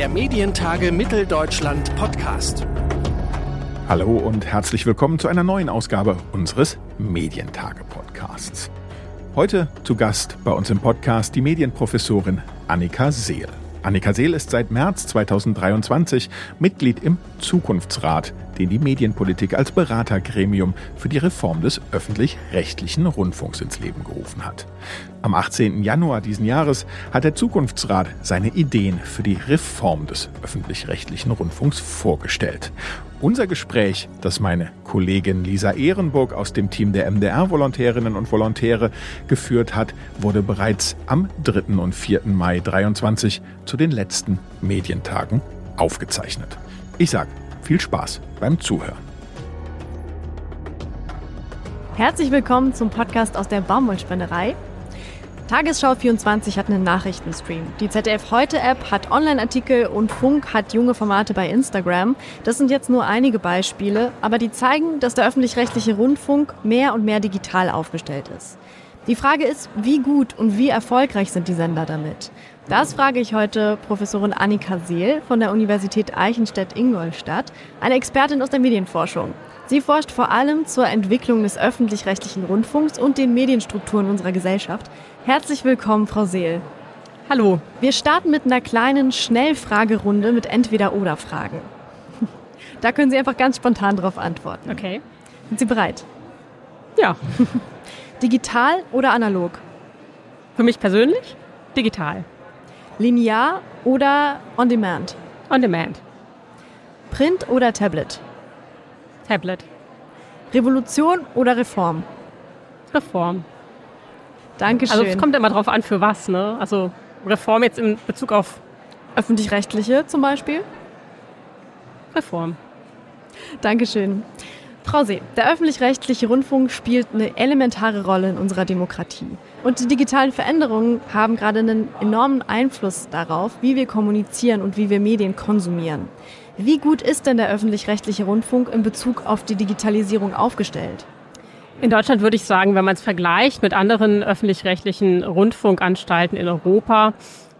der Medientage Mitteldeutschland Podcast. Hallo und herzlich willkommen zu einer neuen Ausgabe unseres Medientage Podcasts. Heute zu Gast bei uns im Podcast die Medienprofessorin Annika Seel. Annika Seel ist seit März 2023 Mitglied im Zukunftsrat, den die Medienpolitik als Beratergremium für die Reform des öffentlich-rechtlichen Rundfunks ins Leben gerufen hat. Am 18. Januar diesen Jahres hat der Zukunftsrat seine Ideen für die Reform des öffentlich-rechtlichen Rundfunks vorgestellt. Unser Gespräch, das meine Kollegin Lisa Ehrenburg aus dem Team der MDR-Volontärinnen und Volontäre geführt hat, wurde bereits am 3. und 4. Mai 23 zu den letzten Medientagen aufgezeichnet. Ich sage viel Spaß beim Zuhören. Herzlich willkommen zum Podcast aus der Baumwollspennerei. Tagesschau 24 hat einen Nachrichtenstream. Die ZDF Heute App hat Online-Artikel und Funk hat junge Formate bei Instagram. Das sind jetzt nur einige Beispiele, aber die zeigen, dass der öffentlich-rechtliche Rundfunk mehr und mehr digital aufgestellt ist. Die Frage ist, wie gut und wie erfolgreich sind die Sender damit? Das frage ich heute Professorin Annika Seel von der Universität Eichstätt-Ingolstadt, eine Expertin aus der Medienforschung. Sie forscht vor allem zur Entwicklung des öffentlich-rechtlichen Rundfunks und den Medienstrukturen unserer Gesellschaft. Herzlich willkommen, Frau Seel. Hallo. Wir starten mit einer kleinen Schnellfragerunde mit Entweder-Oder-Fragen. Da können Sie einfach ganz spontan darauf antworten. Okay. Sind Sie bereit? Ja. Digital oder analog? Für mich persönlich digital. Linear oder on demand? On demand. Print oder Tablet? Tablet. Revolution oder Reform? Reform. Dankeschön. Also es kommt immer drauf an, für was. Ne? Also Reform jetzt in Bezug auf öffentlich-rechtliche zum Beispiel? Reform. Dankeschön. Frau See, der öffentlich-rechtliche Rundfunk spielt eine elementare Rolle in unserer Demokratie. Und die digitalen Veränderungen haben gerade einen enormen Einfluss darauf, wie wir kommunizieren und wie wir Medien konsumieren. Wie gut ist denn der öffentlich-rechtliche Rundfunk in Bezug auf die Digitalisierung aufgestellt? In Deutschland würde ich sagen, wenn man es vergleicht mit anderen öffentlich-rechtlichen Rundfunkanstalten in Europa,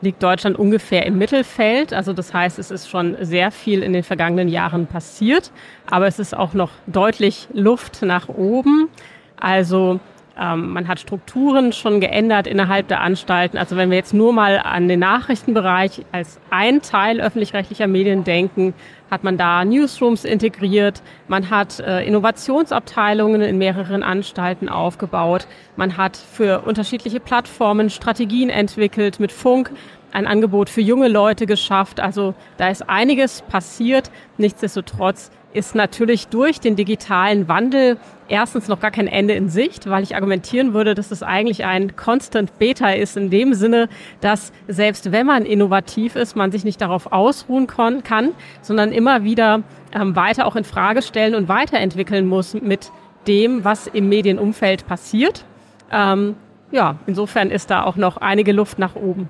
liegt Deutschland ungefähr im Mittelfeld. Also das heißt, es ist schon sehr viel in den vergangenen Jahren passiert, aber es ist auch noch deutlich Luft nach oben. Also ähm, man hat Strukturen schon geändert innerhalb der Anstalten. Also wenn wir jetzt nur mal an den Nachrichtenbereich als ein Teil öffentlich-rechtlicher Medien denken, hat man da Newsrooms integriert, man hat äh, Innovationsabteilungen in mehreren Anstalten aufgebaut, man hat für unterschiedliche Plattformen Strategien entwickelt mit Funk, ein Angebot für junge Leute geschafft. Also da ist einiges passiert. Nichtsdestotrotz ist natürlich durch den digitalen Wandel erstens noch gar kein Ende in Sicht, weil ich argumentieren würde, dass es eigentlich ein Constant Beta ist in dem Sinne, dass selbst wenn man innovativ ist, man sich nicht darauf ausruhen kann, sondern immer wieder ähm, weiter auch in Frage stellen und weiterentwickeln muss mit dem, was im Medienumfeld passiert. Ähm, ja, insofern ist da auch noch einige Luft nach oben.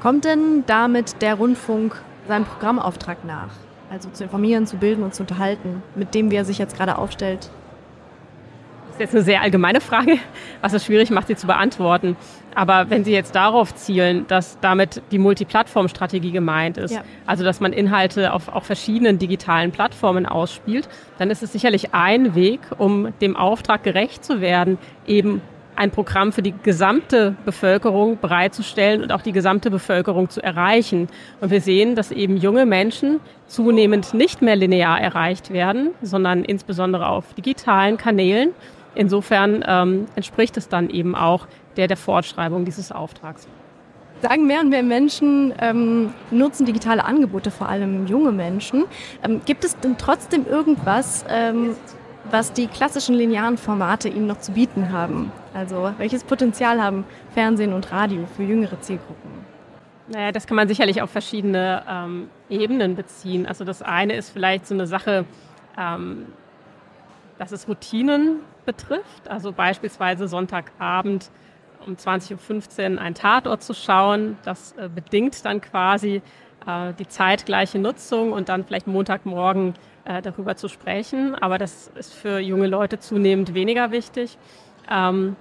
Kommt denn damit der Rundfunk seinem Programmauftrag nach? Also zu informieren, zu bilden und zu unterhalten, mit dem, wie er sich jetzt gerade aufstellt? Das ist jetzt eine sehr allgemeine Frage, was es schwierig macht, sie zu beantworten. Aber wenn Sie jetzt darauf zielen, dass damit die Multiplattform-Strategie gemeint ist, ja. also dass man Inhalte auf auch verschiedenen digitalen Plattformen ausspielt, dann ist es sicherlich ein Weg, um dem Auftrag gerecht zu werden, eben ein Programm für die gesamte Bevölkerung bereitzustellen und auch die gesamte Bevölkerung zu erreichen. Und wir sehen, dass eben junge Menschen zunehmend nicht mehr linear erreicht werden, sondern insbesondere auf digitalen Kanälen. Insofern ähm, entspricht es dann eben auch der der Fortschreibung dieses Auftrags. Sagen mehr und mehr Menschen ähm, nutzen digitale Angebote, vor allem junge Menschen. Ähm, gibt es denn trotzdem irgendwas, ähm, was die klassischen linearen Formate ihnen noch zu bieten haben? Also welches Potenzial haben Fernsehen und Radio für jüngere Zielgruppen? Naja, das kann man sicherlich auf verschiedene ähm, Ebenen beziehen. Also das eine ist vielleicht so eine Sache, ähm, dass es Routinen betrifft. Also beispielsweise Sonntagabend um 20.15 Uhr ein Tatort zu schauen. Das äh, bedingt dann quasi äh, die zeitgleiche Nutzung und dann vielleicht Montagmorgen äh, darüber zu sprechen. Aber das ist für junge Leute zunehmend weniger wichtig. Ähm,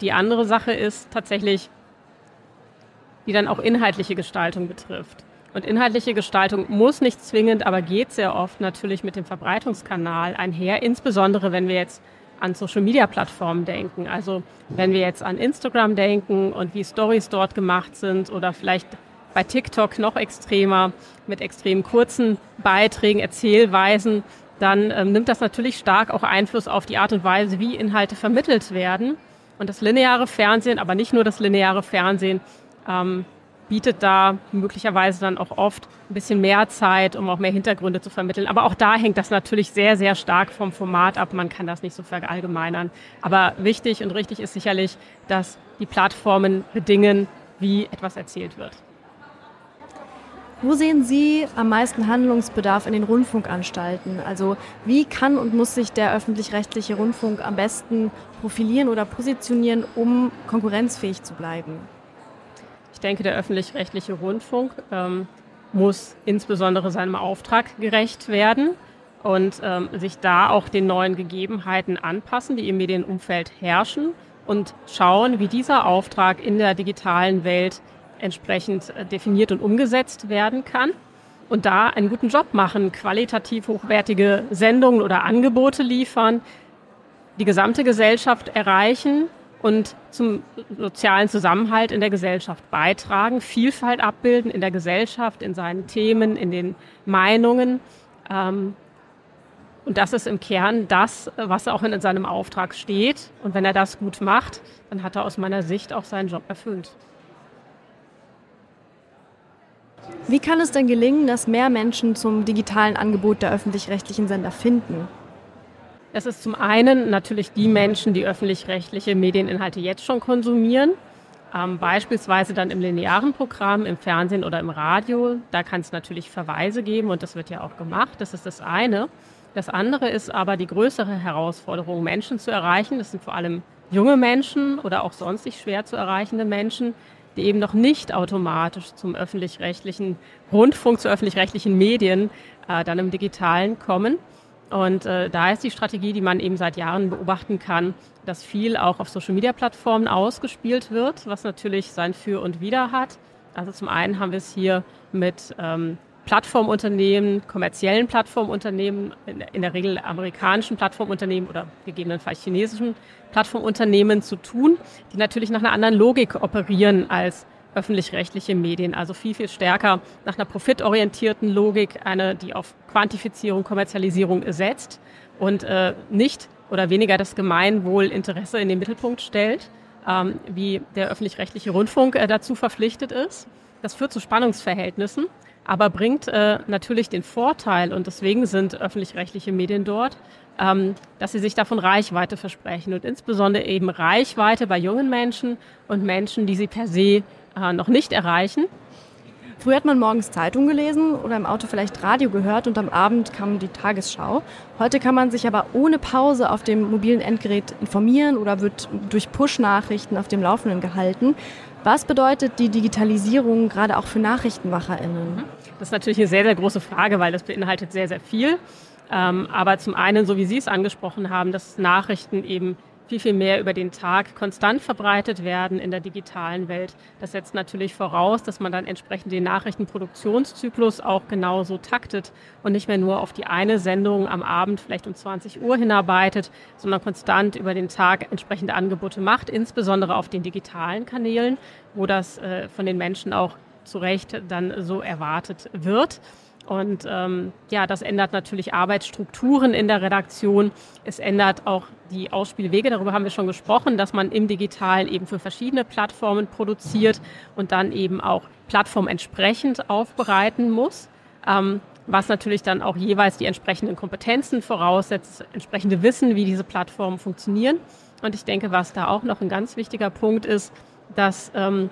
die andere Sache ist tatsächlich, die dann auch inhaltliche Gestaltung betrifft. Und inhaltliche Gestaltung muss nicht zwingend, aber geht sehr oft natürlich mit dem Verbreitungskanal einher, insbesondere wenn wir jetzt an Social-Media-Plattformen denken. Also wenn wir jetzt an Instagram denken und wie Stories dort gemacht sind oder vielleicht bei TikTok noch extremer mit extrem kurzen Beiträgen, Erzählweisen, dann ähm, nimmt das natürlich stark auch Einfluss auf die Art und Weise, wie Inhalte vermittelt werden. Und das lineare Fernsehen, aber nicht nur das lineare Fernsehen, ähm, bietet da möglicherweise dann auch oft ein bisschen mehr Zeit, um auch mehr Hintergründe zu vermitteln. Aber auch da hängt das natürlich sehr, sehr stark vom Format ab. Man kann das nicht so verallgemeinern. Aber wichtig und richtig ist sicherlich, dass die Plattformen bedingen, wie etwas erzählt wird. Wo sehen Sie am meisten Handlungsbedarf in den Rundfunkanstalten? Also wie kann und muss sich der öffentlich-rechtliche Rundfunk am besten profilieren oder positionieren, um konkurrenzfähig zu bleiben? denke, der öffentlich-rechtliche Rundfunk ähm, muss insbesondere seinem Auftrag gerecht werden und ähm, sich da auch den neuen Gegebenheiten anpassen, die im Medienumfeld herrschen und schauen, wie dieser Auftrag in der digitalen Welt entsprechend äh, definiert und umgesetzt werden kann und da einen guten Job machen, qualitativ hochwertige Sendungen oder Angebote liefern, die gesamte Gesellschaft erreichen und zum sozialen Zusammenhalt in der Gesellschaft beitragen, Vielfalt abbilden in der Gesellschaft, in seinen Themen, in den Meinungen. Ähm, und das ist im Kern das, was auch in seinem Auftrag steht. Und wenn er das gut macht, dann hat er aus meiner Sicht auch seinen Job erfüllt. Wie kann es denn gelingen, dass mehr Menschen zum digitalen Angebot der öffentlich-rechtlichen Sender finden? Es ist zum einen natürlich die Menschen, die öffentlich-rechtliche Medieninhalte jetzt schon konsumieren, ähm, beispielsweise dann im linearen Programm, im Fernsehen oder im Radio. Da kann es natürlich Verweise geben und das wird ja auch gemacht. Das ist das eine. Das andere ist aber die größere Herausforderung, Menschen zu erreichen. Das sind vor allem junge Menschen oder auch sonstig schwer zu erreichende Menschen, die eben noch nicht automatisch zum öffentlich-rechtlichen Rundfunk, zu öffentlich-rechtlichen Medien äh, dann im Digitalen kommen. Und äh, da ist die Strategie, die man eben seit Jahren beobachten kann, dass viel auch auf Social-Media-Plattformen ausgespielt wird, was natürlich sein Für und Wider hat. Also zum einen haben wir es hier mit ähm, Plattformunternehmen, kommerziellen Plattformunternehmen, in, der Regel amerikanischen Plattformunternehmen oder gegebenenfalls chinesischen Plattformunternehmen zu tun, die natürlich nach einer anderen Logik operieren als öffentlich-rechtliche Medien, also viel, viel stärker nach einer profitorientierten Logik, eine, die auf Quantifizierung, Kommerzialisierung setzt und äh, nicht oder weniger das Gemeinwohlinteresse in den Mittelpunkt stellt, ähm, wie der öffentlich-rechtliche Rundfunk äh, dazu verpflichtet ist. Das führt zu Spannungsverhältnissen, aber bringt äh, natürlich den Vorteil, und deswegen sind öffentlich-rechtliche Medien dort, ähm, dass sie sich davon Reichweite versprechen und insbesondere eben Reichweite bei jungen Menschen und Menschen, die sie per se äh, noch nicht erreichen. Früher hat man morgens Zeitung gelesen oder im Auto vielleicht Radio gehört und am Abend kam die Tagesschau. Heute kann man sich aber ohne Pause auf dem mobilen Endgerät informieren oder wird durch Push-Nachrichten auf dem Laufenden gehalten. Was bedeutet die Digitalisierung gerade auch für NachrichtenmacherInnen? Mhm. Das ist natürlich eine sehr, sehr große Frage, weil das beinhaltet sehr, sehr viel. Ähm, aber zum einen, so wie Sie es angesprochen haben, dass Nachrichten eben viel, viel mehr über den Tag konstant verbreitet werden in der digitalen Welt. Das setzt natürlich voraus, dass man dann entsprechend den Nachrichtenproduktionszyklus auch genauso taktet und nicht mehr nur auf die eine Sendung am Abend vielleicht um 20 Uhr hinarbeitet, sondern konstant über den Tag entsprechende Angebote macht, insbesondere auf den digitalen Kanälen, wo das äh, von den Menschen auch zu Recht dann so erwartet wird. Und ähm, ja, das ändert natürlich Arbeitsstrukturen in der Redaktion. Es ändert auch die Ausspielwege. Darüber haben wir schon gesprochen, dass man im Digitalen eben für verschiedene Plattformen produziert und dann eben auch plattformentsprechend aufbereiten muss. Ähm, was natürlich dann auch jeweils die entsprechenden Kompetenzen voraussetzt, entsprechende Wissen, wie diese Plattformen funktionieren. Und ich denke, was da auch noch ein ganz wichtiger Punkt ist, dass ähm,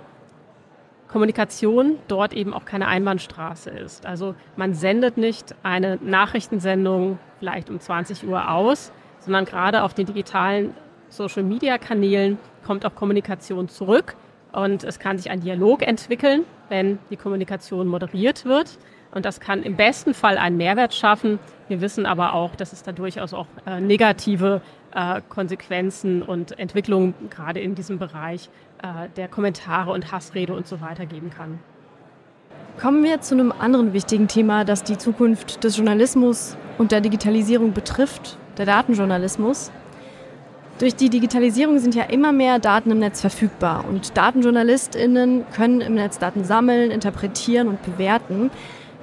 Kommunikation dort eben auch keine Einbahnstraße ist. Also man sendet nicht eine Nachrichtensendung vielleicht um 20 Uhr aus, sondern gerade auf den digitalen Social-Media-Kanälen kommt auch Kommunikation zurück und es kann sich ein Dialog entwickeln, wenn die Kommunikation moderiert wird. Und das kann im besten Fall einen Mehrwert schaffen. Wir wissen aber auch, dass es da durchaus auch äh, negative äh, Konsequenzen und Entwicklungen gerade in diesem Bereich äh, der Kommentare und Hassrede und so weiter geben kann. Kommen wir zu einem anderen wichtigen Thema, das die Zukunft des Journalismus und der Digitalisierung betrifft, der Datenjournalismus. Durch die Digitalisierung sind ja immer mehr Daten im Netz verfügbar und Datenjournalistinnen können im Netz Daten sammeln, interpretieren und bewerten.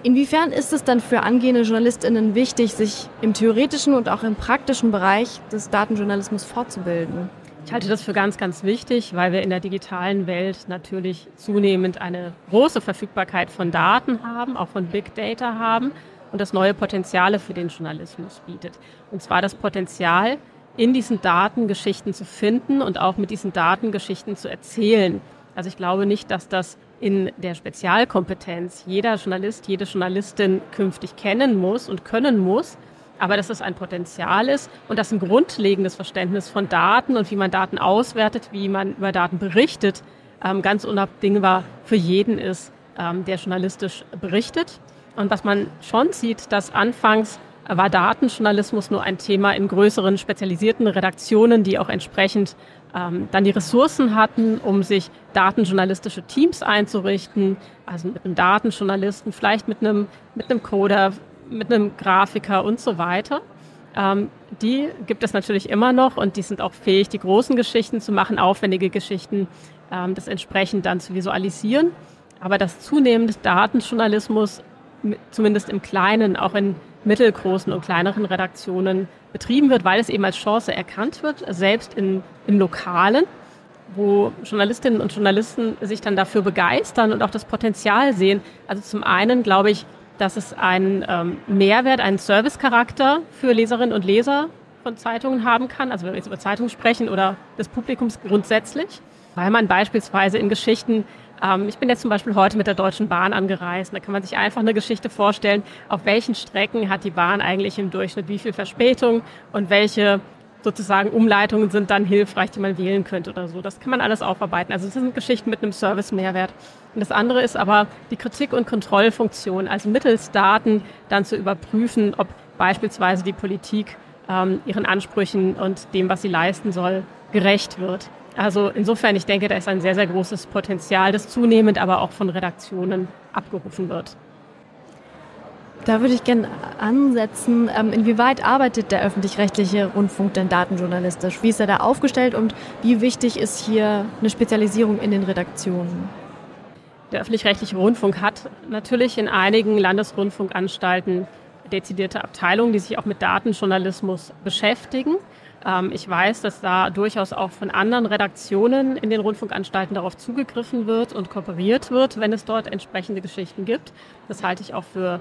Inwiefern ist es dann für angehende Journalistinnen wichtig, sich im theoretischen und auch im praktischen Bereich des Datenjournalismus fortzubilden? Ich halte das für ganz, ganz wichtig, weil wir in der digitalen Welt natürlich zunehmend eine große Verfügbarkeit von Daten haben, auch von Big Data haben und das neue Potenziale für den Journalismus bietet. Und zwar das Potenzial, in diesen Daten Geschichten zu finden und auch mit diesen Daten Geschichten zu erzählen. Also ich glaube nicht, dass das in der Spezialkompetenz jeder Journalist, jede Journalistin künftig kennen muss und können muss, aber dass es ein Potenzial ist und dass ein grundlegendes Verständnis von Daten und wie man Daten auswertet, wie man über Daten berichtet, ähm, ganz unabdingbar für jeden ist, ähm, der journalistisch berichtet. Und was man schon sieht, dass anfangs war Datenjournalismus nur ein Thema in größeren spezialisierten Redaktionen, die auch entsprechend ähm, dann die Ressourcen hatten, um sich datenjournalistische Teams einzurichten, also mit einem Datenjournalisten, vielleicht mit einem, mit einem Coder, mit einem Grafiker und so weiter. Ähm, die gibt es natürlich immer noch und die sind auch fähig, die großen Geschichten zu machen, aufwendige Geschichten, ähm, das entsprechend dann zu visualisieren. Aber dass zunehmend Datenjournalismus, zumindest im Kleinen, auch in mittelgroßen und kleineren Redaktionen betrieben wird, weil es eben als Chance erkannt wird, selbst in, im Lokalen, wo Journalistinnen und Journalisten sich dann dafür begeistern und auch das Potenzial sehen. Also zum einen glaube ich, dass es einen ähm, Mehrwert, einen Servicecharakter für Leserinnen und Leser von Zeitungen haben kann, also wenn wir jetzt über Zeitungen sprechen oder des Publikums grundsätzlich, weil man beispielsweise in Geschichten ähm, ich bin jetzt zum Beispiel heute mit der Deutschen Bahn angereist. Da kann man sich einfach eine Geschichte vorstellen, auf welchen Strecken hat die Bahn eigentlich im Durchschnitt wie viel Verspätung und welche sozusagen Umleitungen sind dann hilfreich, die man wählen könnte oder so. Das kann man alles aufarbeiten. Also es sind Geschichten mit einem Service-Mehrwert. Und das andere ist aber die Kritik- und Kontrollfunktion, also mittels Daten dann zu überprüfen, ob beispielsweise die Politik ähm, ihren Ansprüchen und dem, was sie leisten soll, gerecht wird. Also insofern, ich denke, da ist ein sehr, sehr großes Potenzial, das zunehmend aber auch von Redaktionen abgerufen wird. Da würde ich gerne ansetzen, ähm, inwieweit arbeitet der öffentlich-rechtliche Rundfunk denn datenjournalistisch? Wie ist er da aufgestellt und wie wichtig ist hier eine Spezialisierung in den Redaktionen? Der öffentlich-rechtliche Rundfunk hat natürlich in einigen Landesrundfunkanstalten dezidierte Abteilungen, die sich auch mit Datenjournalismus beschäftigen. Ähm, ich weiß, dass da durchaus auch von anderen Redaktionen in den Rundfunkanstalten darauf zugegriffen wird und kooperiert wird, wenn es dort entsprechende Geschichten gibt. Das halte ich auch für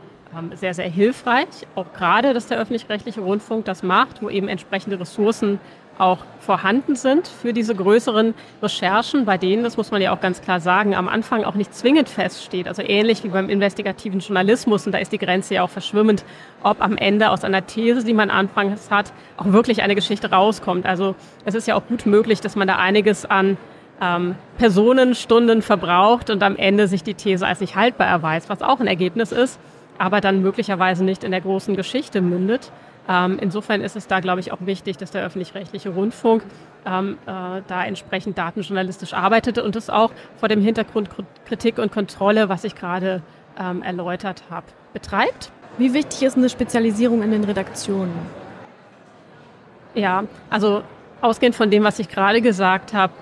sehr, sehr hilfreich. Auch gerade, dass der öffentlich-rechtliche Rundfunk das macht, wo eben entsprechende Ressourcen auch vorhanden sind für diese größeren Recherchen, bei denen, das muss man ja auch ganz klar sagen, am Anfang auch nicht zwingend feststeht. Also ähnlich wie beim investigativen Journalismus, und da ist die Grenze ja auch verschwimmend, ob am Ende aus einer These, die man anfangs hat, auch wirklich eine Geschichte rauskommt. Also es ist ja auch gut möglich, dass man da einiges an ähm, Personenstunden verbraucht und am Ende sich die These als nicht haltbar erweist, was auch ein Ergebnis ist, aber dann möglicherweise nicht in der großen Geschichte mündet. Ähm, insofern ist es da, glaube ich, auch wichtig, dass der öffentlich-rechtliche Rundfunk ähm, äh, da entsprechend datenjournalistisch arbeitete und das auch vor dem Hintergrund Kritik und Kontrolle, was ich gerade ähm, erläutert habe, betreibt. Wie wichtig ist eine Spezialisierung in den Redaktionen? Ja, also ausgehend von dem, was ich gerade gesagt habe,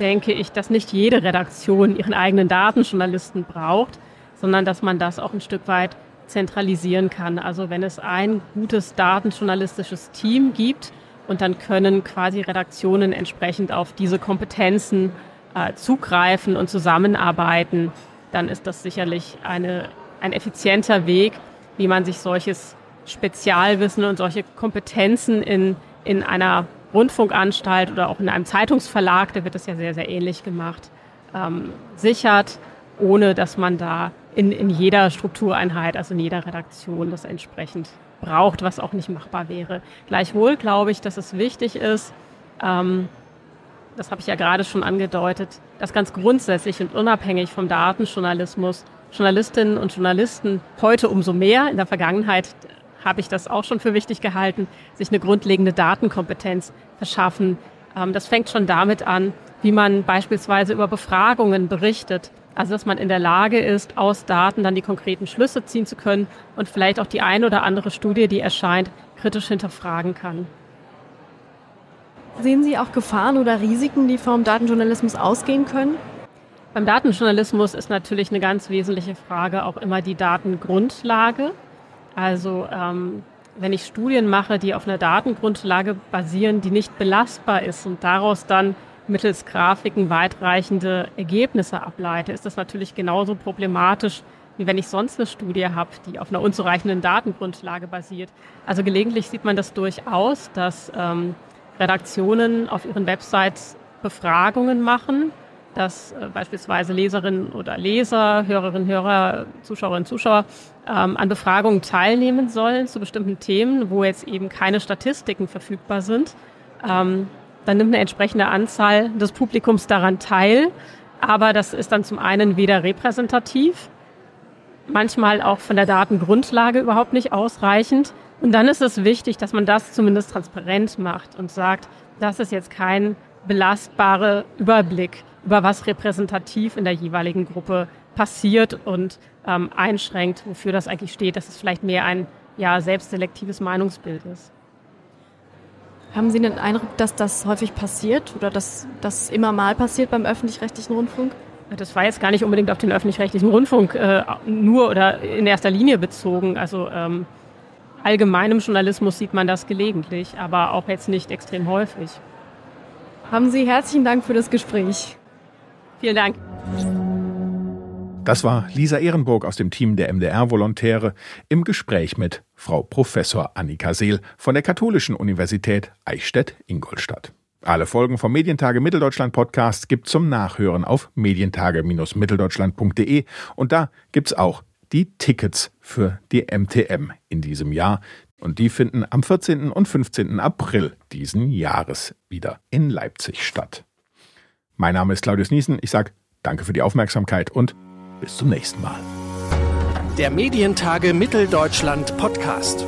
denke ich, dass nicht jede Redaktion ihren eigenen Datenjournalisten braucht, sondern dass man das auch ein Stück weit zentralisieren kann. Also wenn es ein gutes datenjournalistisches Team gibt und dann können quasi Redaktionen entsprechend auf diese Kompetenzen äh, zugreifen und zusammenarbeiten, dann ist das sicherlich eine, ein effizienter Weg, wie man sich solches Spezialwissen und solche Kompetenzen in, in einer Rundfunkanstalt oder auch in einem Zeitungsverlag, da wird das ja sehr, sehr ähnlich gemacht, ähm, sichert, ohne dass man da in, in jeder Struktureinheit, also in jeder Redaktion das entsprechend braucht, was auch nicht machbar wäre. Gleichwohl glaube ich, dass es wichtig ist, ähm, das habe ich ja gerade schon angedeutet, dass ganz grundsätzlich und unabhängig vom Datenjournalismus Journalistinnen und Journalisten heute umso mehr, in der Vergangenheit habe ich das auch schon für wichtig gehalten, sich eine grundlegende Datenkompetenz verschaffen. Ähm, das fängt schon damit an, wie man beispielsweise über Befragungen berichtet, Also dass man in der Lage ist, aus Daten dann die konkreten Schlüsse ziehen zu können und vielleicht auch die eine oder andere Studie, die erscheint, kritisch hinterfragen kann. Sehen Sie auch Gefahren oder Risiken, die vom Datenjournalismus ausgehen können? Beim Datenjournalismus ist natürlich eine ganz wesentliche Frage auch immer die Datengrundlage. Also ähm, wenn ich Studien mache, die auf einer Datengrundlage basieren, die nicht belastbar ist und daraus dann mittels Grafiken weitreichende Ergebnisse ableite, ist das natürlich genauso problematisch, wie wenn ich sonst eine Studie habe, die auf einer unzureichenden Datengrundlage basiert. Also gelegentlich sieht man das durchaus, dass ähm, Redaktionen auf ihren Websites Befragungen machen, dass äh, beispielsweise Leserinnen oder Leser, Hörerinnen, Hörer, Zuschauerinnen, Zuschauer ähm, an Befragungen teilnehmen sollen zu bestimmten Themen, wo jetzt eben keine Statistiken verfügbar sind. Ähm, dann nimmt eine entsprechende Anzahl des Publikums daran teil, aber das ist dann zum einen weder repräsentativ, manchmal auch von der Datengrundlage überhaupt nicht ausreichend und dann ist es wichtig, dass man das zumindest transparent macht und sagt, das ist jetzt kein belastbarer Überblick über was repräsentativ in der jeweiligen Gruppe passiert und ähm, einschränkt, wofür das eigentlich steht, dass es vielleicht mehr ein ja, selbstselektives Meinungsbild ist. Haben Sie den Eindruck, dass das häufig passiert oder dass das immer mal passiert beim öffentlich-rechtlichen Rundfunk? Das war jetzt gar nicht unbedingt auf den öffentlich-rechtlichen Rundfunk äh, nur oder in erster Linie bezogen. Also ähm, allgemeinem Journalismus sieht man das gelegentlich, aber auch jetzt nicht extrem häufig. Haben Sie herzlichen Dank für das Gespräch. Vielen Dank. Das war Lisa Ehrenburg aus dem Team der MDR-Volontäre im Gespräch mit Frau Professor Annika Seel von der Katholischen Universität Eichstätt-Ingolstadt. Alle Folgen vom Medientage Mitteldeutschland Podcast gibt zum Nachhören auf medientage-mitteldeutschland.de und da gibt's auch die Tickets für die MTM in diesem Jahr. Und die finden am 14. und 15. April diesen Jahres wieder in Leipzig statt. Mein Name ist Claudius Niesen. Ich sage danke für die Aufmerksamkeit und bis zum nächsten Mal. Der Medientage Mitteldeutschland Podcast.